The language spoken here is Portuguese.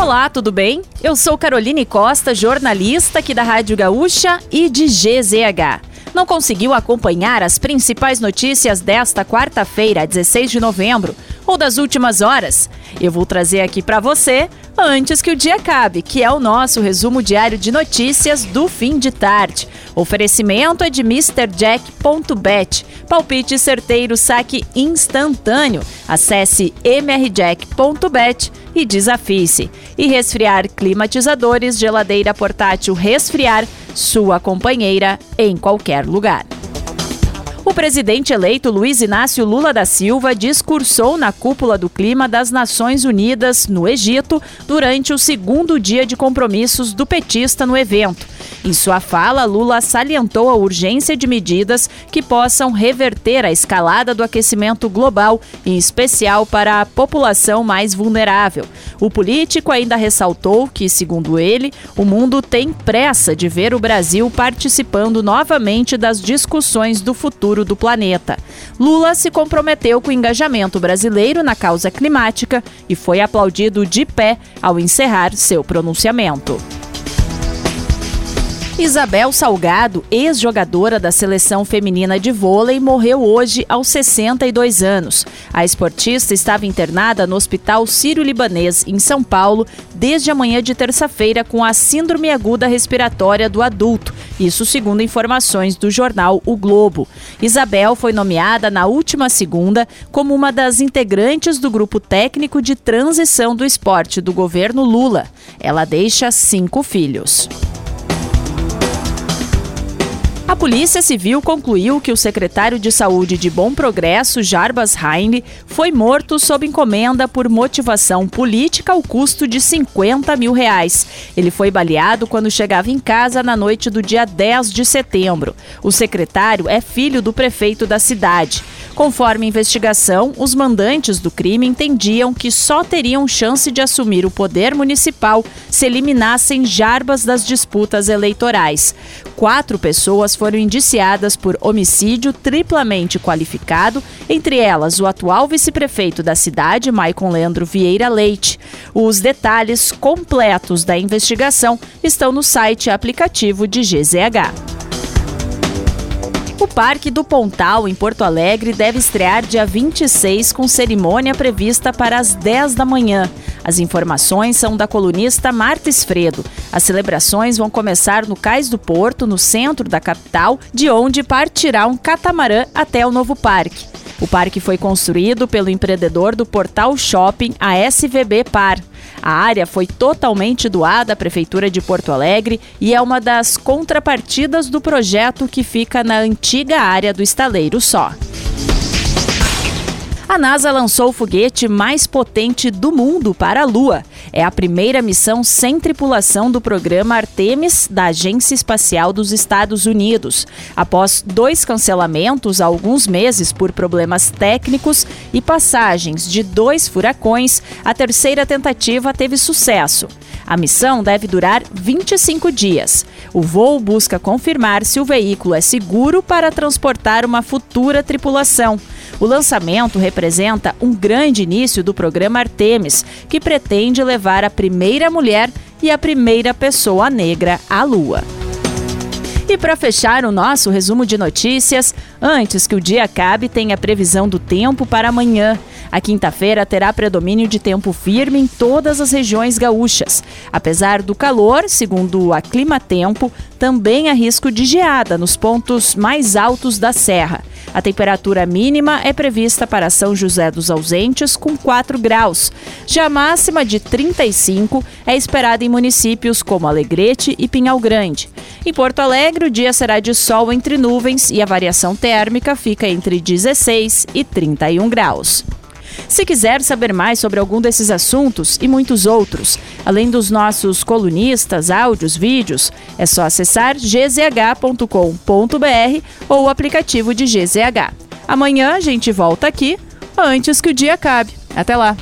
Olá, tudo bem? Eu sou Caroline Costa, jornalista aqui da Rádio Gaúcha e de GZH. Não conseguiu acompanhar as principais notícias desta quarta-feira, 16 de novembro, ou das últimas horas? Eu vou trazer aqui para você antes que o dia acabe, que é o nosso resumo diário de notícias do fim de tarde. Oferecimento é de MrJack.bet. Palpite certeiro, saque instantâneo. Acesse mrjack.bet e desafie-se. E resfriar climatizadores, geladeira portátil resfriar, sua companheira em qualquer lugar. Presidente eleito Luiz Inácio Lula da Silva discursou na cúpula do clima das Nações Unidas, no Egito, durante o segundo dia de compromissos do petista no evento. Em sua fala, Lula salientou a urgência de medidas que possam reverter a escalada do aquecimento global, em especial para a população mais vulnerável. O político ainda ressaltou que, segundo ele, o mundo tem pressa de ver o Brasil participando novamente das discussões do futuro do planeta. Lula se comprometeu com o engajamento brasileiro na causa climática e foi aplaudido de pé ao encerrar seu pronunciamento. Isabel Salgado, ex-jogadora da seleção feminina de vôlei, morreu hoje aos 62 anos. A esportista estava internada no Hospital Sírio-Libanês, em São Paulo, desde a manhã de terça-feira com a síndrome aguda respiratória do adulto, isso segundo informações do jornal O Globo. Isabel foi nomeada na última segunda como uma das integrantes do grupo técnico de transição do esporte do governo Lula. Ela deixa cinco filhos. A Polícia Civil concluiu que o secretário de Saúde de Bom Progresso, Jarbas Heine, foi morto sob encomenda por motivação política ao custo de 50 mil reais. Ele foi baleado quando chegava em casa na noite do dia 10 de setembro. O secretário é filho do prefeito da cidade. Conforme a investigação, os mandantes do crime entendiam que só teriam chance de assumir o poder municipal se eliminassem Jarbas das disputas eleitorais. Quatro pessoas foram indiciadas por homicídio triplamente qualificado, entre elas o atual vice-prefeito da cidade, Maicon Leandro Vieira Leite. Os detalhes completos da investigação estão no site aplicativo de GZH. O Parque do Pontal, em Porto Alegre, deve estrear dia 26 com cerimônia prevista para as 10 da manhã. As informações são da colunista Marta Esfredo. As celebrações vão começar no Cais do Porto, no centro da capital, de onde partirá um catamarã até o novo parque. O parque foi construído pelo empreendedor do Portal Shopping, a SVB Par. A área foi totalmente doada à Prefeitura de Porto Alegre e é uma das contrapartidas do projeto que fica na antiga área do estaleiro só. A NASA lançou o foguete mais potente do mundo para a Lua. É a primeira missão sem tripulação do programa Artemis da Agência Espacial dos Estados Unidos. Após dois cancelamentos há alguns meses por problemas técnicos e passagens de dois furacões, a terceira tentativa teve sucesso. A missão deve durar 25 dias. O voo busca confirmar se o veículo é seguro para transportar uma futura tripulação. O lançamento representa um grande início do programa Artemis, que pretende levar a primeira mulher e a primeira pessoa negra à Lua. E para fechar o nosso resumo de notícias, antes que o dia acabe, tem a previsão do tempo para amanhã. A quinta-feira terá predomínio de tempo firme em todas as regiões gaúchas. Apesar do calor, segundo a Clima Tempo, também há risco de geada nos pontos mais altos da serra. A temperatura mínima é prevista para São José dos Ausentes, com 4 graus. Já a máxima de 35 é esperada em municípios como Alegrete e Pinhal Grande. Em Porto Alegre, o dia será de sol entre nuvens e a variação térmica fica entre 16 e 31 graus. Se quiser saber mais sobre algum desses assuntos e muitos outros, além dos nossos colunistas, áudios, vídeos, é só acessar gzh.com.br ou o aplicativo de GZH. Amanhã a gente volta aqui antes que o dia acabe. Até lá!